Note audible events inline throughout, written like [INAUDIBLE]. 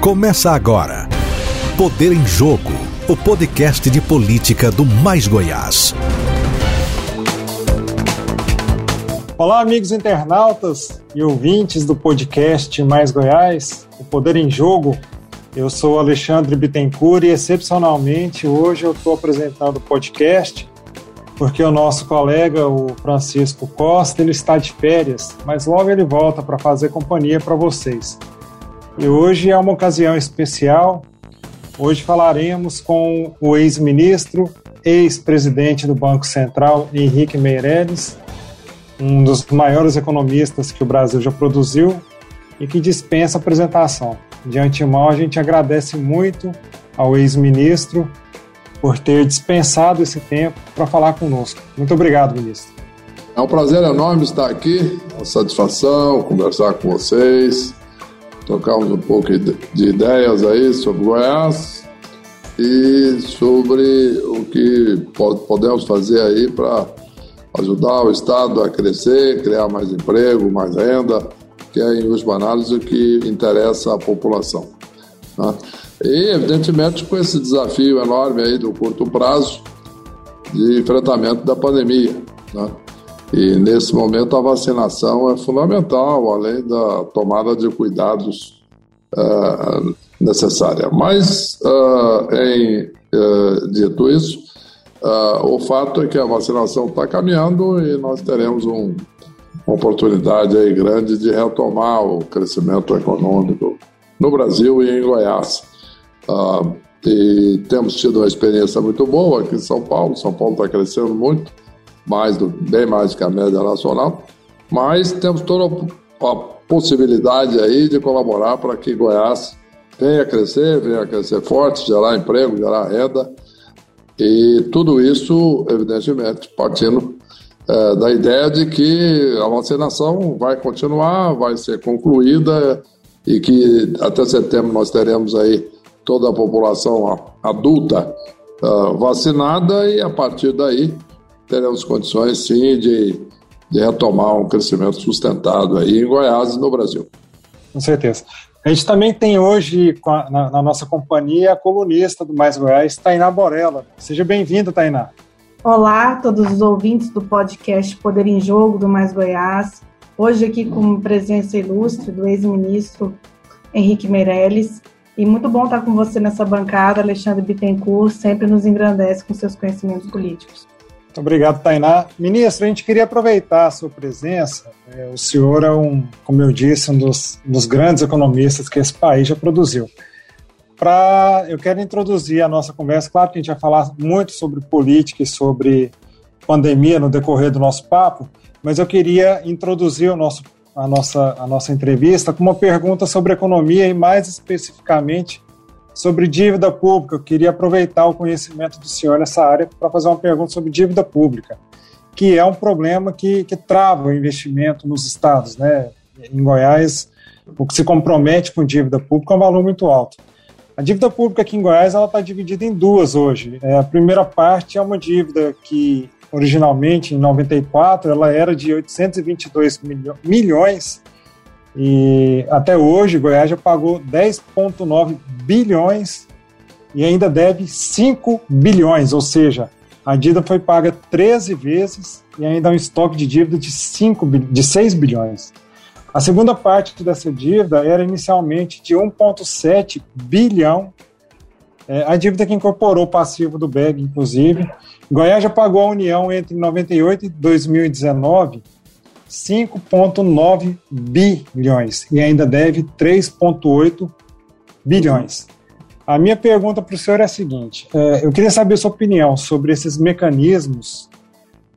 Começa agora. Poder em Jogo, o podcast de política do Mais Goiás. Olá, amigos internautas e ouvintes do podcast Mais Goiás, o Poder em Jogo. Eu sou Alexandre Bittencourt e, excepcionalmente, hoje eu estou apresentando o podcast porque o nosso colega, o Francisco Costa, ele está de férias, mas logo ele volta para fazer companhia para vocês. E hoje é uma ocasião especial. Hoje falaremos com o ex-ministro, ex-presidente do Banco Central, Henrique Meirelles, um dos maiores economistas que o Brasil já produziu e que dispensa apresentação. De antemão, a gente agradece muito ao ex-ministro por ter dispensado esse tempo para falar conosco. Muito obrigado, ministro. É um prazer enorme estar aqui, uma satisfação conversar com vocês, trocarmos um pouco de ideias aí sobre Goiás e sobre o que podemos fazer aí para ajudar o Estado a crescer, criar mais emprego, mais renda, que é, em última análise, o que interessa à população. Né? E, evidentemente, com esse desafio enorme aí do curto prazo de enfrentamento da pandemia. Né? E, nesse momento, a vacinação é fundamental, além da tomada de cuidados uh, necessária. Mas, uh, em uh, dito isso, o fato é que a vacinação está caminhando e nós teremos um, uma oportunidade aí grande de retomar o crescimento econômico no Brasil e em Goiás. Uh, e temos tido uma experiência muito boa aqui em São Paulo. São Paulo está crescendo muito, mais do, bem mais do que a média nacional. Mas temos toda a possibilidade aí de colaborar para que Goiás venha crescer, venha crescer forte, gerar emprego, gerar renda. E tudo isso, evidentemente, partindo é, da ideia de que a vacinação vai continuar, vai ser concluída e que até setembro nós teremos aí toda a população adulta uh, vacinada e a partir daí teremos condições sim de, de retomar um crescimento sustentado aí em Goiás e no Brasil. Com certeza. A gente também tem hoje na, na, nossa companhia a colunista do Mais Goiás, Tainá Borella. Seja bem-vinda, Tainá. Olá a todos os ouvintes do podcast Poder em Jogo do Mais Goiás. Hoje aqui com presença ilustre do ex-ministro Henrique Meirelles, e muito bom estar com você nessa bancada, Alexandre Bittencourt, sempre nos engrandece com seus conhecimentos políticos. Muito obrigado, Tainá. Ministro, a gente queria aproveitar a sua presença. É, o senhor é um, como eu disse, um dos, um dos grandes economistas que esse país já produziu. Pra, eu quero introduzir a nossa conversa. Claro que a gente vai falar muito sobre política e sobre pandemia no decorrer do nosso papo, mas eu queria introduzir o nosso a nossa, a nossa entrevista com uma pergunta sobre economia e, mais especificamente, sobre dívida pública. Eu queria aproveitar o conhecimento do senhor nessa área para fazer uma pergunta sobre dívida pública, que é um problema que, que trava o investimento nos estados. Né? Em Goiás, o que se compromete com dívida pública é um valor muito alto. A dívida pública aqui em Goiás está dividida em duas hoje. É, a primeira parte é uma dívida que originalmente em 94 ela era de 822 milho milhões e até hoje Goiás já pagou 10,9 bilhões e ainda deve 5 bilhões, ou seja, a dívida foi paga 13 vezes e ainda há um estoque de dívida de, 5, de 6 bilhões. A segunda parte dessa dívida era inicialmente de 1,7 bilhão é, a dívida que incorporou o passivo do BEG, inclusive. Goiás já pagou à União entre 98 e 2019 5,9 bilhões e ainda deve 3,8 bilhões. A minha pergunta para o senhor é a seguinte: é, eu queria saber sua opinião sobre esses mecanismos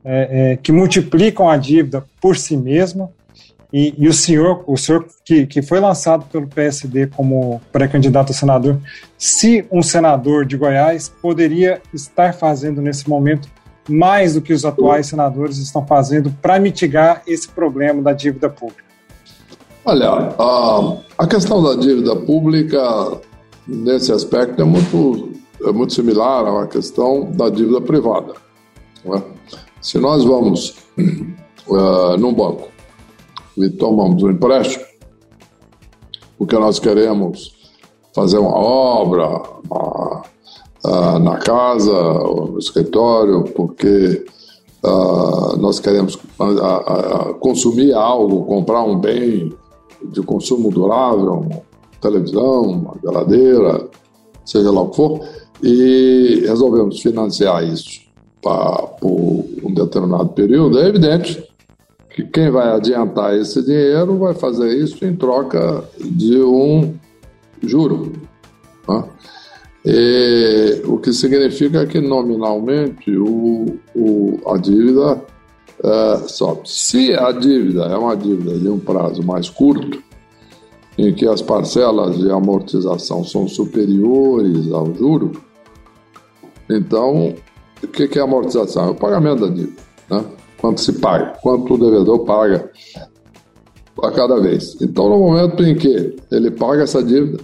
é, é, que multiplicam a dívida por si mesmo e, e, o senhor, o senhor que, que foi lançado pelo PSD como pré-candidato a senador, se um senador de Goiás poderia estar fazendo nesse momento mais do que os atuais senadores estão fazendo para mitigar esse problema da dívida pública? Olha, a, a questão da dívida pública, nesse aspecto, é muito, é muito similar à questão da dívida privada. É? Se nós vamos uh, num banco e tomamos um empréstimo, porque nós queremos fazer uma obra uh, na casa ou no escritório, porque uh, nós queremos consumir algo, comprar um bem de consumo durável, uma televisão, uma geladeira, seja lá o que for, e resolvemos financiar isso pra, por um determinado período, é evidente que quem vai adiantar esse dinheiro vai fazer isso em troca de um juro. Né? E, o que significa que nominalmente o, o, a dívida é, sobe. Se a dívida é uma dívida de um prazo mais curto, em que as parcelas de amortização são superiores ao juro, então o que é amortização? É o pagamento da dívida. Né? Quanto se paga, quanto o devedor paga a cada vez. Então, no momento em que ele paga essa dívida,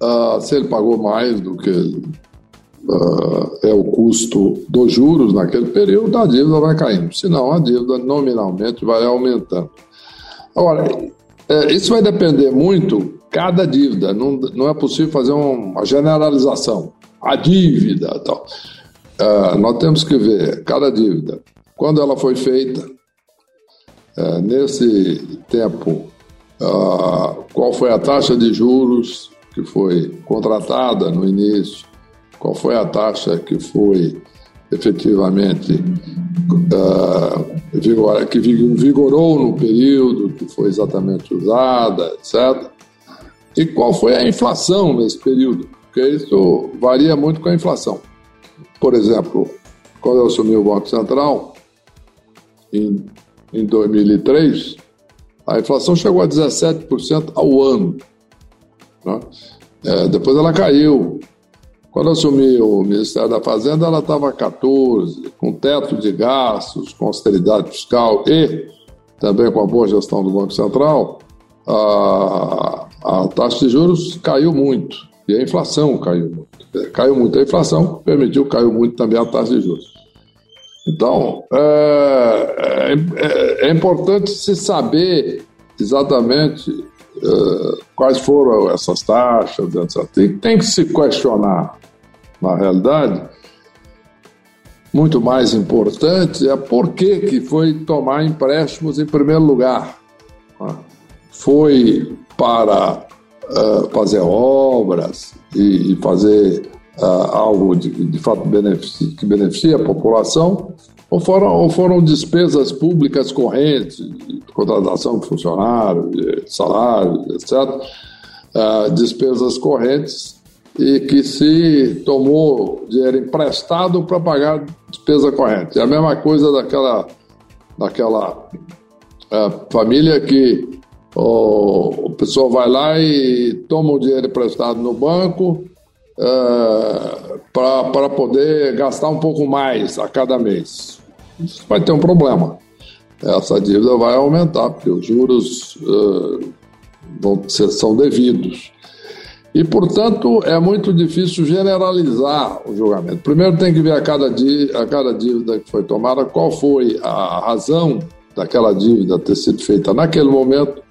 uh, se ele pagou mais do que uh, é o custo dos juros naquele período, a dívida vai caindo. Senão, a dívida nominalmente vai aumentando. Agora, é, isso vai depender muito cada dívida. Não, não é possível fazer uma generalização. A dívida tal. Uh, nós temos que ver cada dívida, quando ela foi feita, uh, nesse tempo, qual foi a taxa de juros que foi contratada no início, qual foi a taxa que foi efetivamente que vigorou no período que foi exatamente usada, etc. E qual foi a inflação nesse período, porque isso varia muito com a inflação. Por exemplo, quando eu assumi o Banco Central, em, em 2003, a inflação chegou a 17% ao ano. Né? É, depois ela caiu. Quando assumi o Ministério da Fazenda, ela estava 14%, com teto de gastos, com austeridade fiscal e também com a boa gestão do Banco Central, a, a taxa de juros caiu muito e a inflação caiu muito caiu muito a inflação, permitiu caiu muito também a taxa de juros. Então, é, é, é importante se saber exatamente é, quais foram essas taxas, etc. Tem, tem que se questionar, na realidade, muito mais importante é por que, que foi tomar empréstimos em primeiro lugar. Né? Foi para uh, fazer obras e, e fazer uh, algo de, de fato que beneficia a população, ou foram, ou foram despesas públicas correntes, de contratação de funcionários, de salários, etc., uh, ah, despesas correntes e que se tomou dinheiro emprestado para pagar despesa corrente. É a mesma coisa daquela, daquela uh, família que o, o pessoal vai lá e toma o dinheiro emprestado no banco uh, para poder gastar um pouco mais a cada mês. Vai ter um problema. Essa dívida vai aumentar, porque os juros uh, vão ser, são devidos. E, portanto, é muito difícil generalizar o julgamento. Primeiro tem que ver a cada, a cada dívida que foi tomada, qual foi a razão daquela dívida ter sido feita naquele momento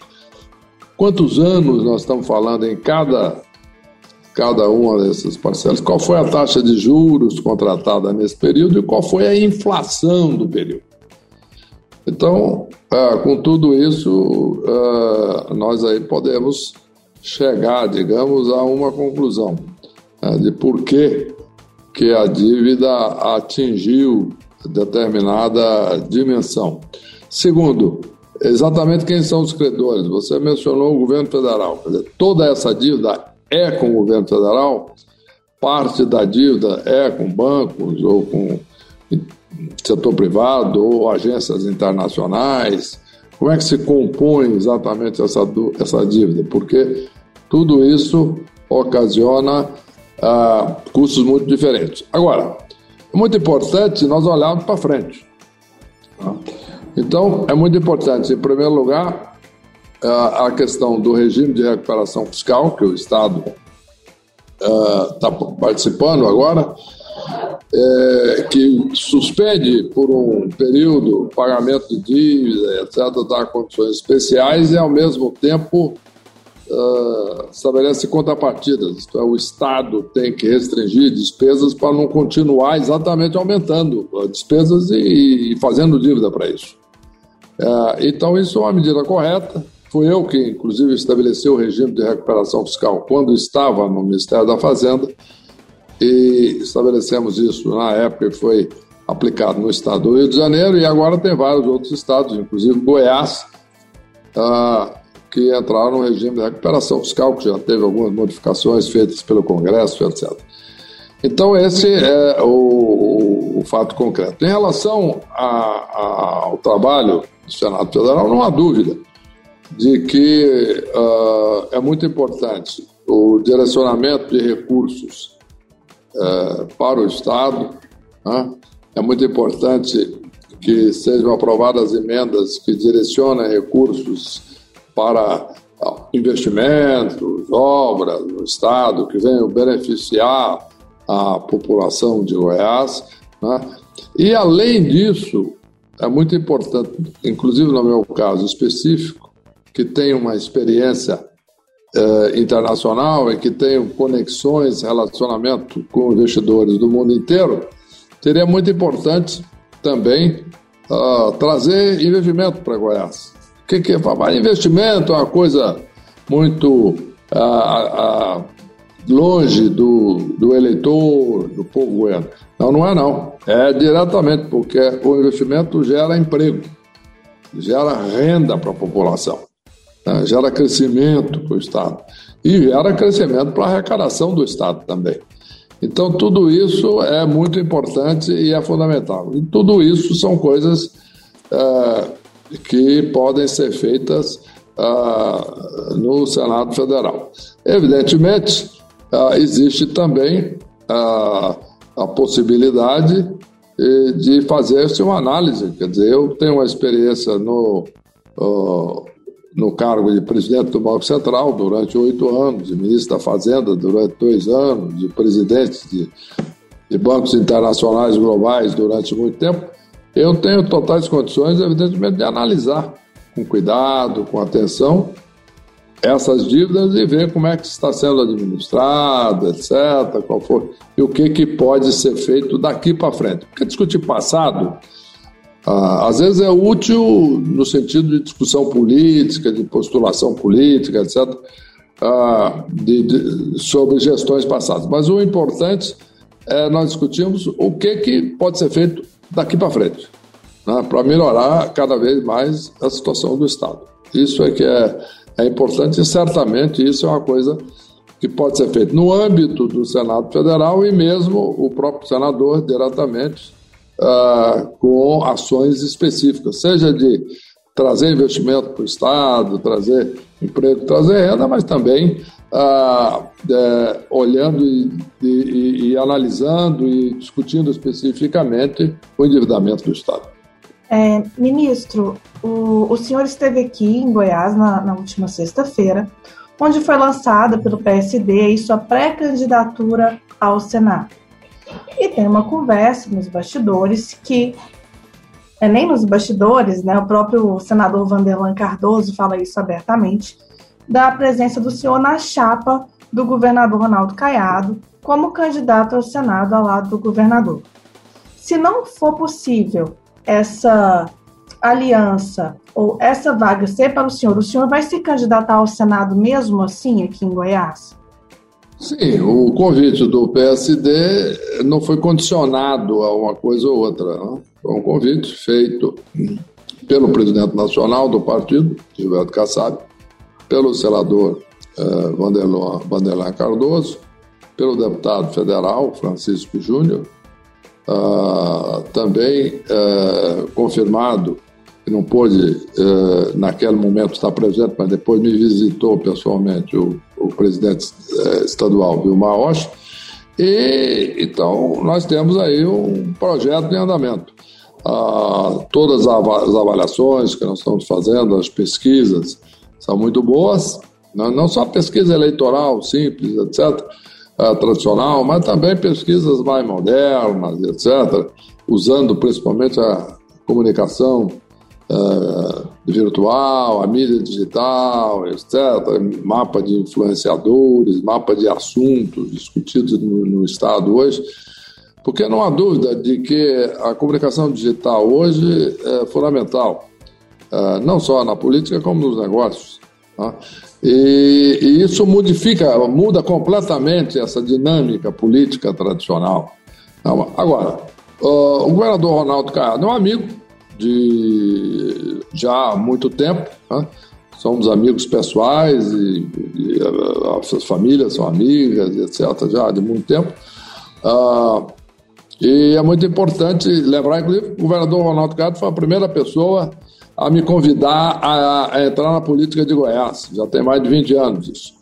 Quantos anos nós estamos falando em cada, cada uma dessas parcelas? Qual foi a taxa de juros contratada nesse período e qual foi a inflação do período? Então, é, com tudo isso, é, nós aí podemos chegar, digamos, a uma conclusão é, de por que, que a dívida atingiu determinada dimensão. Segundo, exatamente quem são os credores. Você mencionou o governo federal. Dizer, toda essa dívida é com o governo federal, parte da dívida é com bancos ou com setor privado ou agências internacionais. Como é que se compõe exatamente essa, essa dívida? Porque tudo isso ocasiona ah, custos muito diferentes. Agora, é muito importante nós olharmos para frente. Tá? Então, é muito importante, em primeiro lugar, a questão do regime de recuperação fiscal, que o Estado está uh, participando agora, é, que suspende por um período pagamento de dívida, etc., dá condições especiais e, ao mesmo tempo, uh, estabelece contrapartidas, é, o Estado tem que restringir despesas para não continuar exatamente aumentando despesas e, e fazendo dívida para isso. Uh, então, isso é uma medida correta. Fui eu que, inclusive, estabeleci o regime de recuperação fiscal quando estava no Ministério da Fazenda e estabelecemos isso na época que foi aplicado no estado do Rio de Janeiro e agora tem vários outros estados, inclusive Goiás, uh, que entraram no regime de recuperação fiscal, que já teve algumas modificações feitas pelo Congresso, etc. Então, esse é o, o, o fato concreto. Em relação a, a, ao trabalho do Senado Federal, não há dúvida de que uh, é muito importante o direcionamento de recursos uh, para o Estado, né? É muito importante que sejam aprovadas emendas que direcionem recursos para investimentos, obras no Estado, que venham beneficiar a população de Goiás. Né? E, além disso, é muito importante, inclusive no meu caso específico, que tenha uma experiência eh, internacional e que tenham conexões, relacionamento com investidores do mundo inteiro, seria muito importante também uh, trazer investimento para Goiás. O que, que é falar? Investimento é uma coisa muito uh, uh, longe do, do eleitor, do povo goiano. Não, não é não. É diretamente, porque o investimento gera emprego, gera renda para a população, né? gera crescimento para o Estado e gera crescimento para a arrecadação do Estado também. Então, tudo isso é muito importante e é fundamental. E tudo isso são coisas é, que podem ser feitas é, no Senado Federal. Evidentemente, é, existe também é, a possibilidade de fazer-se uma análise. Quer dizer, eu tenho uma experiência no no cargo de presidente do Banco Central durante oito anos, de ministro da Fazenda durante dois anos, de presidente de, de bancos internacionais globais durante muito tempo, eu tenho totais condições, evidentemente, de analisar com cuidado, com atenção, essas dívidas e ver como é que está sendo administrada, etc., qual for, e o que, que pode ser feito daqui para frente. Porque discutir passado ah, às vezes é útil no sentido de discussão política, de postulação política, etc., ah, de, de, sobre gestões passadas. Mas o importante é nós discutirmos o que, que pode ser feito daqui para frente, né, para melhorar cada vez mais a situação do Estado. Isso é que é, é importante e certamente isso é uma coisa que pode ser feito no âmbito do Senado Federal e mesmo o próprio senador diretamente uh, com ações específicas, seja de trazer investimento para o Estado, trazer emprego, trazer renda, mas também uh, é, olhando e, e, e, analisando e discutindo especificamente o endividamento do Estado. É, ministro, o, o senhor esteve aqui em Goiás na, na última sexta-feira, onde foi lançada pelo PSD sua pré-candidatura ao Senado. E tem uma conversa nos bastidores que é nem nos bastidores, né? O próprio senador Vanderlan Cardoso fala isso abertamente, da presença do senhor na chapa do governador Ronaldo Caiado como candidato ao Senado ao lado do governador. Se não for possível essa aliança ou essa vaga ser para o senhor, o senhor vai se candidatar ao Senado mesmo assim aqui em Goiás? Sim, o convite do PSD não foi condicionado a uma coisa ou outra. Não? Foi um convite feito pelo presidente nacional do partido, Gilberto Kassab, pelo senador eh, Vanderlan Cardoso, pelo deputado federal Francisco Júnior, ah, também eh, confirmado que não pôde, eh, naquele momento, estar presente, mas depois me visitou pessoalmente o, o presidente eh, estadual, Vilmar Rocha. E, então, nós temos aí um projeto em andamento. Ah, todas as avaliações que nós estamos fazendo, as pesquisas, são muito boas, não, não só pesquisa eleitoral simples, etc., ah, tradicional, mas também pesquisas mais modernas, etc., usando principalmente a comunicação uh, virtual, a mídia digital, etc., mapa de influenciadores, mapa de assuntos discutidos no, no Estado hoje, porque não há dúvida de que a comunicação digital hoje é fundamental, é, não só na política, como nos negócios. Tá? E, e, isso modifica, muda completamente essa dinâmica política tradicional. Agora, o governador Ronaldo Caiado é um amigo de já há muito tempo. Né? Somos amigos pessoais e, e as famílias são amigas, etc., já de muito tempo. Uh, e é muito importante lembrar, inclusive, o governador Ronaldo Caiado foi a primeira pessoa a me convidar a, a, entrar na política de Goiás. Já tem mais de 20 anos isso.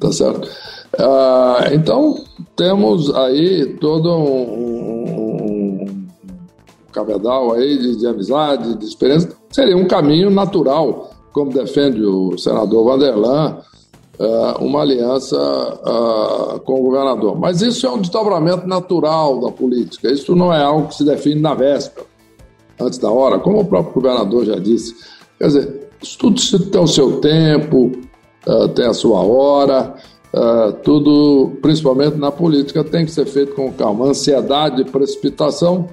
Tá certo? Uh, então, temos aí todo um, um cabedal aí de, de, amizade, de experiência. Seria um caminho natural, como defende o senador Vanderlan, uh, uma aliança uh, com o governador. Mas isso é um desdobramento natural da política. Isso não é algo que se define na véspera antes da hora, como o próprio governador já disse. Quer dizer, isso tudo tem o seu tempo, uh, tem a sua hora, tudo, principalmente na política, tem que ser feito com calma. Ansiedade e precipitação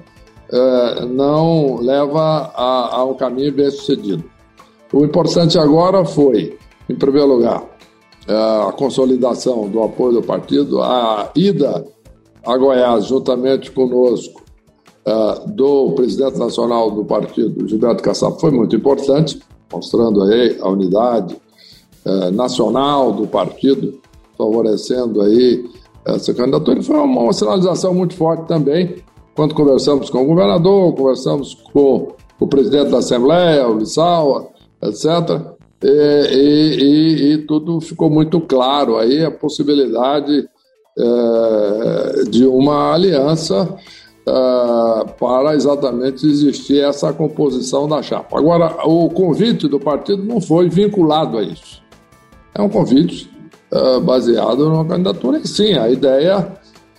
uh, não leva a, a um caminho bem sucedido. O importante agora foi, em primeiro lugar, a consolidação do apoio do partido, a ida a Goiás juntamente conosco uh, do presidente nacional do partido, Gilberto Kassab, foi muito importante, mostrando aí a unidade nacional do partido, favorecendo aí essa candidatura. Foi uma sinalização muito forte também, quando conversamos com o governador, conversamos com o presidente da Assembleia, o Lissau, etc., e, e, e, tudo ficou muito claro aí a possibilidade é, de uma aliança uh, para exatamente existir essa composição da chapa. Agora, o convite do partido não foi vinculado a isso. É um convite uh, baseado numa candidatura e sim, a ideia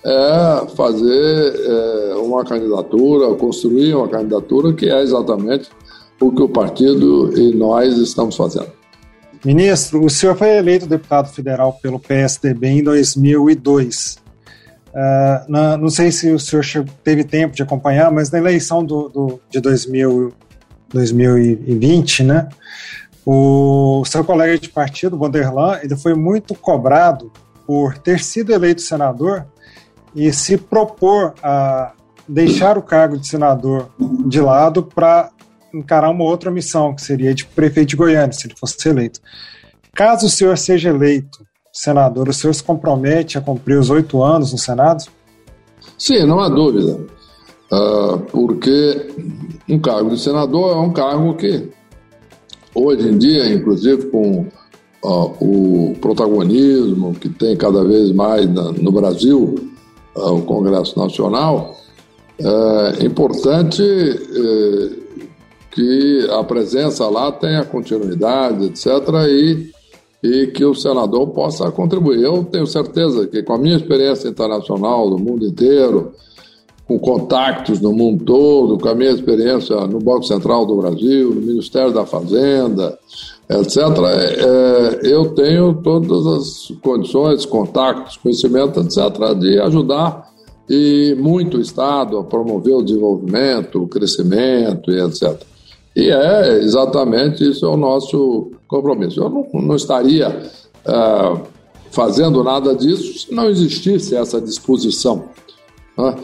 é fazer é, uma candidatura, construir uma candidatura que é exatamente o que o partido e nós estamos fazendo. Ministro, o senhor foi eleito deputado federal pelo PSDB em 2002. Uh, na, não sei se o senhor teve tempo de acompanhar, mas na eleição do, do, de 2000, 2020, né, o seu colega de partido, Vanderlan, ele foi muito cobrado por ter sido eleito senador e se propor a deixar o cargo de senador de lado para encarar uma outra missão, que seria de prefeito de Goiânia, se ele fosse eleito. Caso o senhor seja eleito senador, o senhor se compromete a cumprir os oito anos no Senado? Sim, não há dúvida. Uh, porque um cargo de senador é um cargo que, hoje em dia, inclusive com uh, o protagonismo que tem cada vez mais na, no Brasil, uh, o Congresso Nacional, é importante eh, que a presença lá tenha continuidade, etc., e e que o senador possa contribuir. Eu tenho certeza que, com a minha experiência internacional do mundo inteiro, com contactos no mundo todo, com a minha experiência no Banco Central do Brasil, no Ministério da Fazenda, etc., é, eu tenho todas as condições, contactos, conhecimento, etc., de ajudar e muito o Estado a promover o desenvolvimento, o crescimento e etc. E é exatamente isso é o nosso compromisso. Eu não, não estaria é, fazendo nada disso se não existisse essa disposição. Né?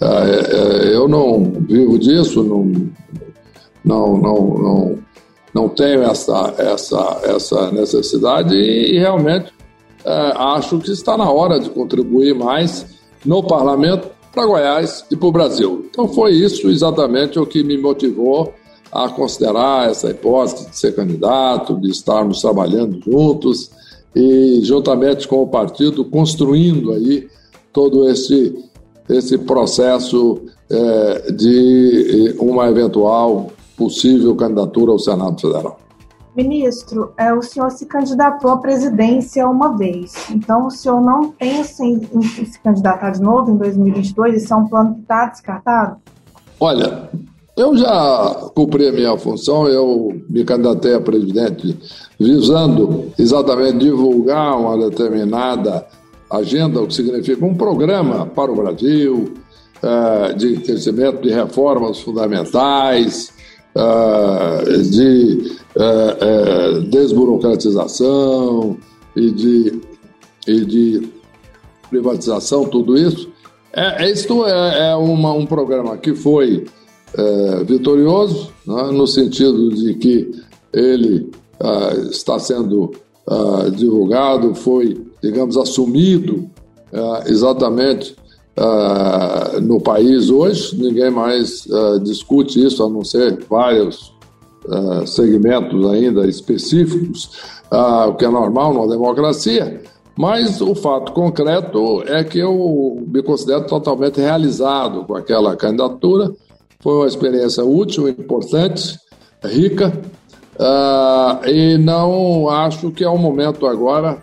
É, é, eu não vivo disso, não, não, não, não, não tenho essa, essa, essa necessidade e, e realmente é, acho que está na hora de contribuir mais no parlamento para Goiás e para o Brasil. Então foi isso exatamente o que me motivou a considerar essa hipótese de ser candidato, de estarmos trabalhando juntos e, juntamente com o partido, construindo aí todo esse, esse processo é, de uma eventual possível candidatura ao Senado Federal. Ministro, é, o senhor se candidatou à presidência uma vez, então o senhor não pensa em, em se candidatar de novo em 2022? Isso é um plano que está descartado? Olha, Eu já cumpri a minha função, eu me candidatei a presidente visando exatamente divulgar uma determinada agenda, o que significa um programa para o Brasil uh, de crescimento de reformas fundamentais, uh, de uh, desburocratização e de, e de privatização, tudo isso. É, isto é, é uma, um programa que foi vitorioso, né, no sentido de que ele está sendo divulgado, foi, digamos, assumido exatamente ah, no país hoje. Ninguém mais ah, discute isso, a não ser vários ah, segmentos ainda específicos, o que é normal numa democracia. Mas o fato concreto é que eu me considero totalmente realizado com aquela candidatura foi uma experiência útil, importante, rica, uh, e não acho que é o momento agora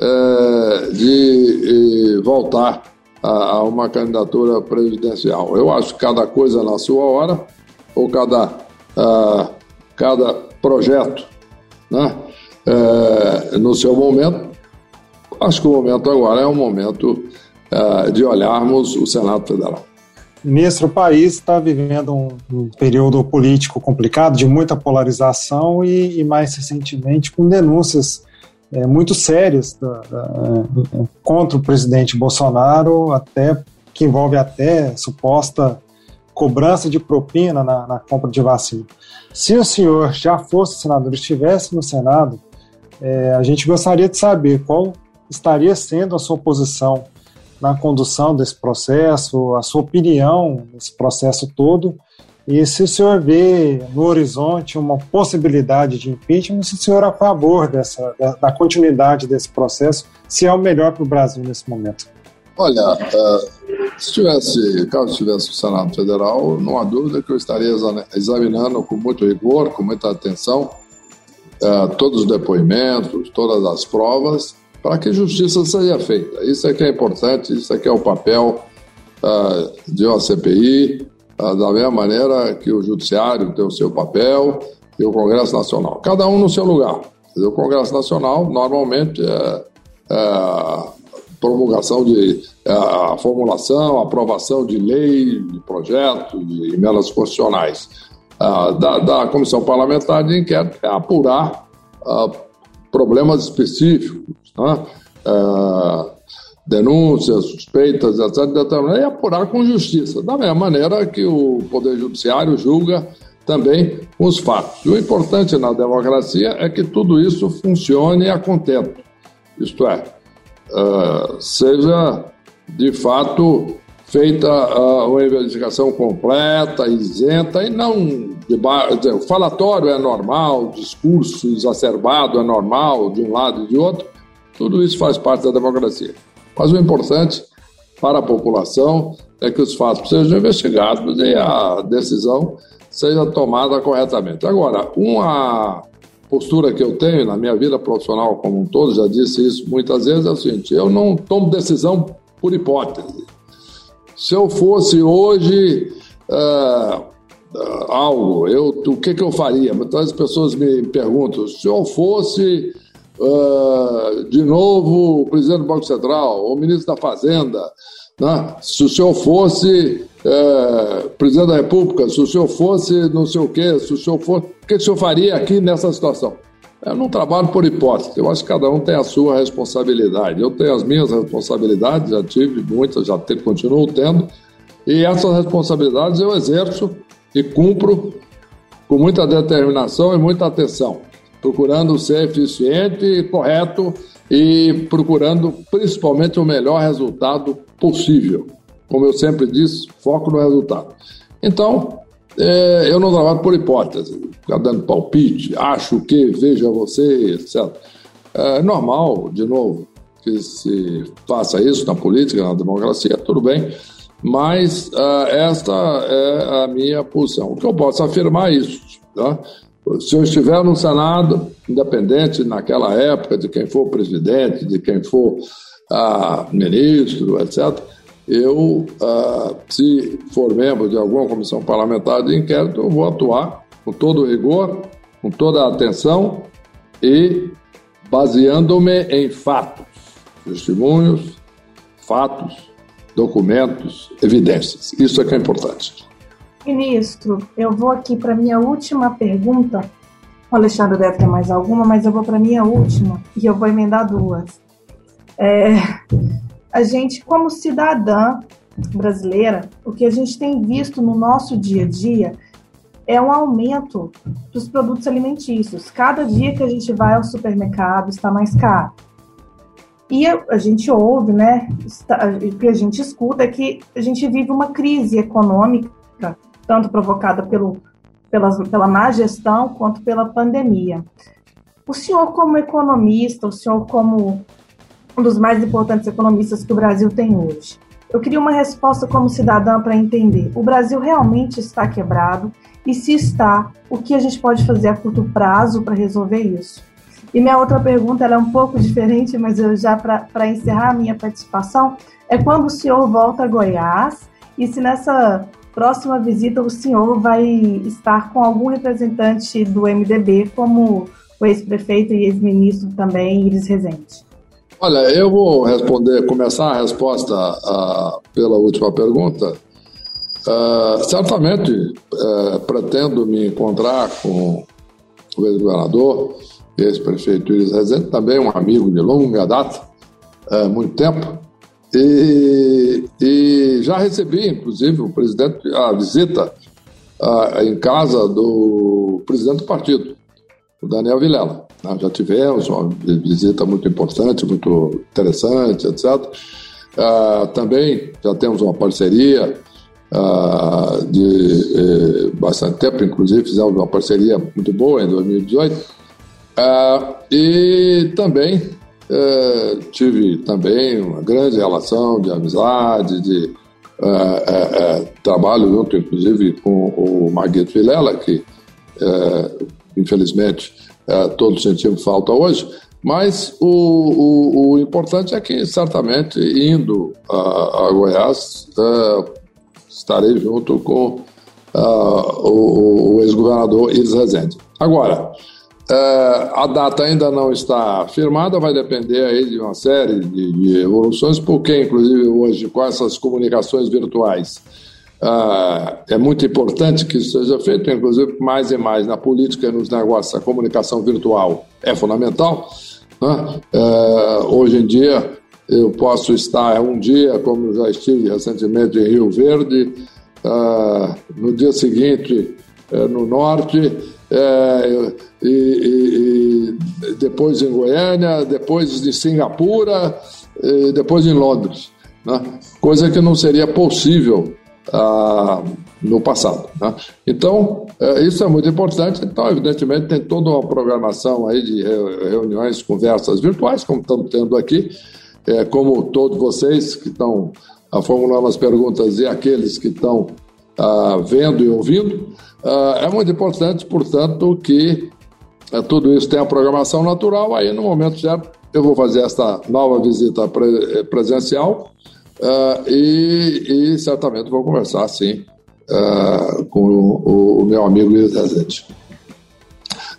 uh, de uh, voltar a, uma candidatura presidencial. Eu acho que cada coisa na sua hora, ou cada, ah, cada projeto né, eh, no seu momento. Acho que o momento agora é o momento de olharmos o Senado Federal. Ministro, o país está vivendo um, um, período político complicado, de muita polarização e, e mais recentemente com denúncias é, muito sérias da, da, contra o presidente Bolsonaro, até que envolve até suposta cobrança de propina na, na compra de vacina. Se o senhor já fosse senador, estivesse no Senado, é, a gente gostaria de saber qual estaria sendo a sua posição na condução desse processo, a sua opinião nesse processo todo, e se o senhor vê no horizonte uma possibilidade de impeachment, se o senhor é a favor dessa, da, continuidade desse processo, se é o melhor para o Brasil nesse momento. Olha, uh, se tivesse, caso tivesse o Senado Federal, não há dúvida que eu estaria examinando com muito rigor, com muita atenção, uh, todos os depoimentos, todas as provas, para que justiça seja feita. Isso é que é importante, isso é que é o papel uh, de uma CPI, da mesma maneira que o Judiciário tem o seu papel e o Congresso Nacional. Cada um no seu lugar. O Congresso Nacional, normalmente, é, é promulgação de é, a formulação, aprovação de lei, de projetos, de emendas constitucionais. Uh, da, da, Comissão Parlamentar de Inquérito é apurar uh, problemas específicos, né? Denúncias, suspeitas, etc., e apurar com justiça, da mesma maneira que o Poder Judiciário julga também os fatos. E o importante na democracia é que tudo isso funcione a contento, isto é, uh, seja de fato feita uh, uma investigação completa, isenta e não o falatório é normal, o discurso exacerbado é normal de um lado e de outro, tudo isso faz parte da democracia. Mas o importante para a população é que os fatos sejam investigados e a decisão seja tomada corretamente. Agora, uma postura que eu tenho na minha vida profissional como um todo, já disse isso muitas vezes, é o seguinte: eu não tomo decisão por hipótese. Se eu fosse hoje uh, uh, algo, eu, o que, que eu faria? Muitas as pessoas me perguntam: se eu fosse uh, de novo o presidente do Banco Central, o ministro da Fazenda, né? se o senhor fosse uh, presidente da República, se o senhor fosse não sei o quê, se o senhor fosse. O que, o senhor faria aqui nessa situação? Eu não trabalho por hipótese, eu acho que cada um tem a sua responsabilidade. Eu tenho as minhas responsabilidades, já tive muitas, já te, continuo tendo, e essas responsabilidades eu exerço e cumpro com muita determinação e muita atenção procurando ser eficiente correto e procurando principalmente o melhor resultado possível. Como eu sempre disse, foco no resultado. Então, é, eu não trabalho por hipótese, ficar dando palpite, acho que, veja você, etc. É normal, de novo, que se faça isso na política, na democracia, tudo bem, mas uh, esta é a minha posição. O que eu posso afirmar é isso. Tá? Se eu estiver no Senado, independente naquela época de quem for presidente, de quem for ah, ministro, etc., eu, ah, se for membro de alguma comissão parlamentar de inquérito, eu vou atuar com todo rigor, com toda a atenção e baseando-me em fatos, testemunhos, fatos, documentos, evidências. Isso é que é importante. Ministro, eu vou aqui para minha última pergunta. O Alexandre deve ter mais alguma, mas eu vou para minha última e eu vou emendar duas. É, a gente, como cidadã brasileira, o que a gente tem visto no nosso dia a dia é um aumento dos produtos alimentícios. Cada dia que a gente vai ao supermercado está mais caro. E a, gente ouve, né, o que a gente escuta é que a gente vive uma crise econômica, tanto provocada pelo, pela, pela má gestão quanto pela pandemia. O senhor, como economista, o senhor, como um dos mais importantes economistas que o Brasil tem hoje, eu queria uma resposta como cidadã para entender: o Brasil realmente está quebrado? E se está, o que a gente pode fazer a curto prazo para resolver isso? E minha outra pergunta é um pouco diferente, mas eu já para encerrar a minha participação, é quando o senhor volta a Goiás e se nessa próxima visita o senhor vai estar com algum representante do MDB, como o ex-prefeito e ex-ministro também, Iris Rezende. Olha, eu vou responder, começar a resposta uh, pela última pergunta. Uh, certamente uh, pretendo me encontrar com o ex-governador, ex-prefeito Iris Rezende, também um amigo de longa data, uh, muito tempo, e, e, já recebi, inclusive, o presidente, a visita em casa do presidente do partido, o Daniel Vilela. Nós já tivemos uma visita muito importante, muito interessante, etc. Uh, também já temos uma parceria uh, de eh, bastante tempo, inclusive fizemos uma parceria muito boa em 2018. Uh, ah, e também eh, tive também uma grande relação de amizade, de eh, eh, trabalho junto, inclusive, com o Marguerite Vilela, que infelizmente é, todos sentimos falta hoje, mas o, o, o, importante é que, certamente, indo a, a Goiás, é, estarei junto com é, o, o ex-governador Iris Rezende. Agora, é, a data ainda não está firmada, vai depender aí de uma série de, de evoluções, porque, inclusive, hoje, com essas comunicações virtuais, ah, é muito importante que isso seja feito, inclusive mais e mais na política e nos negócios, a comunicação virtual é fundamental. Né? Ah, hoje em dia, eu posso estar um dia, como já estive recentemente em Rio Verde, no dia seguinte no norte, eh, e, e, e, depois em Goiânia, depois em Singapura, depois em Londres. Né? Coisa que não seria possível ah, no passado. Né? Então, é, isso é muito importante. Então, evidentemente, tem toda uma programação aí de reuniões, conversas virtuais, como estamos tendo aqui, é, como todos vocês que estão ah, formulando as perguntas e aqueles que estão ah, vendo e ouvindo. Ah, é muito importante, portanto, que é, tudo isso tenha programação natural. Aí, no momento certo, eu vou fazer esta nova visita pre presencial Uh, e, e, certamente vou conversar, sim, uh, com o, o, meu amigo Luiz.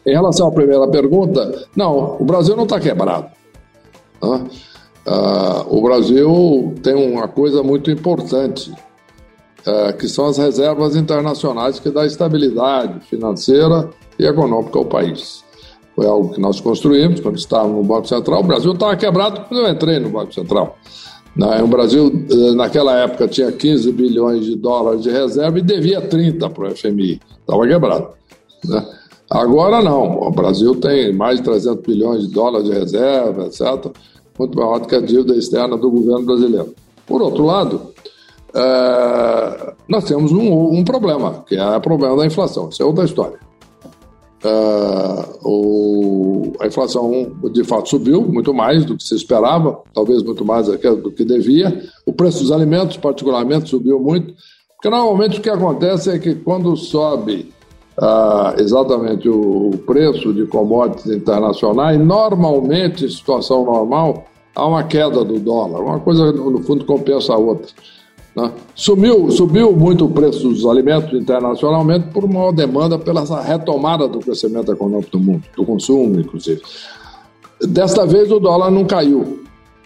Em relação à primeira pergunta, não, o Brasil não está quebrado. Uh, o Brasil tem uma coisa muito importante, que são as reservas internacionais que dá estabilidade financeira e econômica ao país. Foi algo que nós construímos quando estávamos no Banco Central. O Brasil estava quebrado quando eu entrei no Banco Central. Né? O Brasil, eh, naquela época, tinha 15 bilhões de dólares de reserva e devia 30 para o FMI. Estava quebrado. Né? Agora não. O Brasil tem mais de 300 bilhões de dólares de reserva, etc. Muito maior do que a dívida externa do governo brasileiro. Por outro lado, é, nós temos um, um, problema, que é o problema da inflação. Isso é outra história. Uh, o, a inflação de fato subiu muito mais do que se esperava, talvez muito mais do que devia. O preço dos alimentos, particularmente, subiu muito, porque normalmente o que acontece é que quando sobe uh, exatamente o, preço de commodities internacionais, normalmente, em situação normal, há uma queda do dólar. Uma coisa, no fundo, compensa a outra. Né? Subiu, subiu muito o preço dos alimentos internacionalmente por maior demanda pela retomada do crescimento econômico do mundo, do consumo, inclusive. Desta vez o dólar não caiu,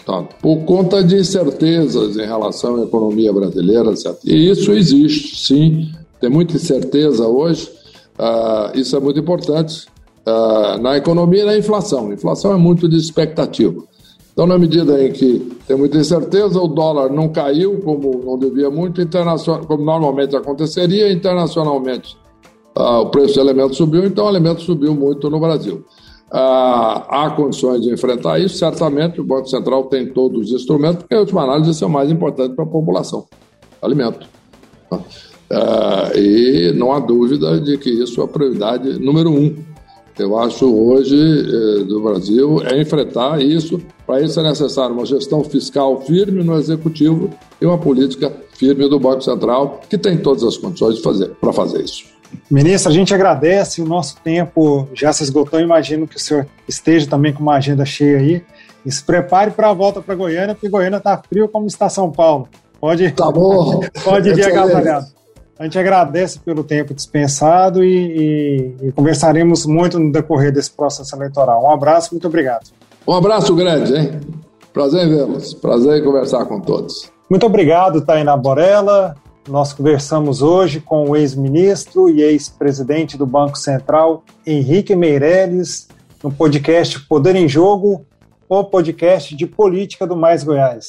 tá? por conta de incertezas em relação à economia brasileira. E isso existe, sim, tem muita incerteza hoje, uh, isso é muito importante uh, na economia e na inflação. A inflação é muito de expectativa. Então, na medida em que tem muita incerteza, o dólar não caiu como não devia muito, internacional, como normalmente aconteceria, internacionalmente uh, o preço do alimento subiu, então o alimento subiu muito no Brasil. Uh, há condições de enfrentar isso, certamente o Banco Central tem todos os instrumentos, porque, em última análise, isso é o mais importante para a população, alimento. Uh, e não há dúvida de que isso é a prioridade número um eu acho hoje eh, do Brasil é enfrentar isso. Para isso é necessário uma gestão fiscal firme no executivo e uma política firme do Banco Central que tem todas as condições de fazer para fazer isso. Ministro, a gente agradece. O nosso tempo já se esgotou. Imagino que o senhor esteja também com uma agenda cheia aí. E se prepare para a volta para Goiânia, porque Goiânia está frio como está São Paulo. Pode, tá bom. [LAUGHS] pode vir agasalhado. A gente agradece pelo tempo dispensado e, e, e, conversaremos muito no decorrer desse processo eleitoral. Um abraço, muito obrigado. Um abraço grande, hein? Prazer em vê-los. Prazer em conversar com todos. Muito obrigado, Tainá Borella. Nós conversamos hoje com o ex-ministro e ex-presidente do Banco Central, Henrique Meirelles, no podcast Poder em Jogo, o podcast de política do Mais Goiás.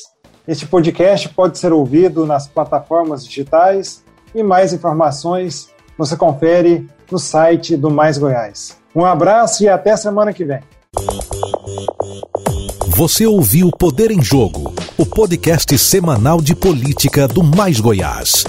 Este podcast pode ser ouvido nas plataformas digitais e mais informações você confere no site do Mais Goiás. Um abraço e até semana que vem. Você ouviu Poder em Jogo, o podcast semanal de política do Mais Goiás.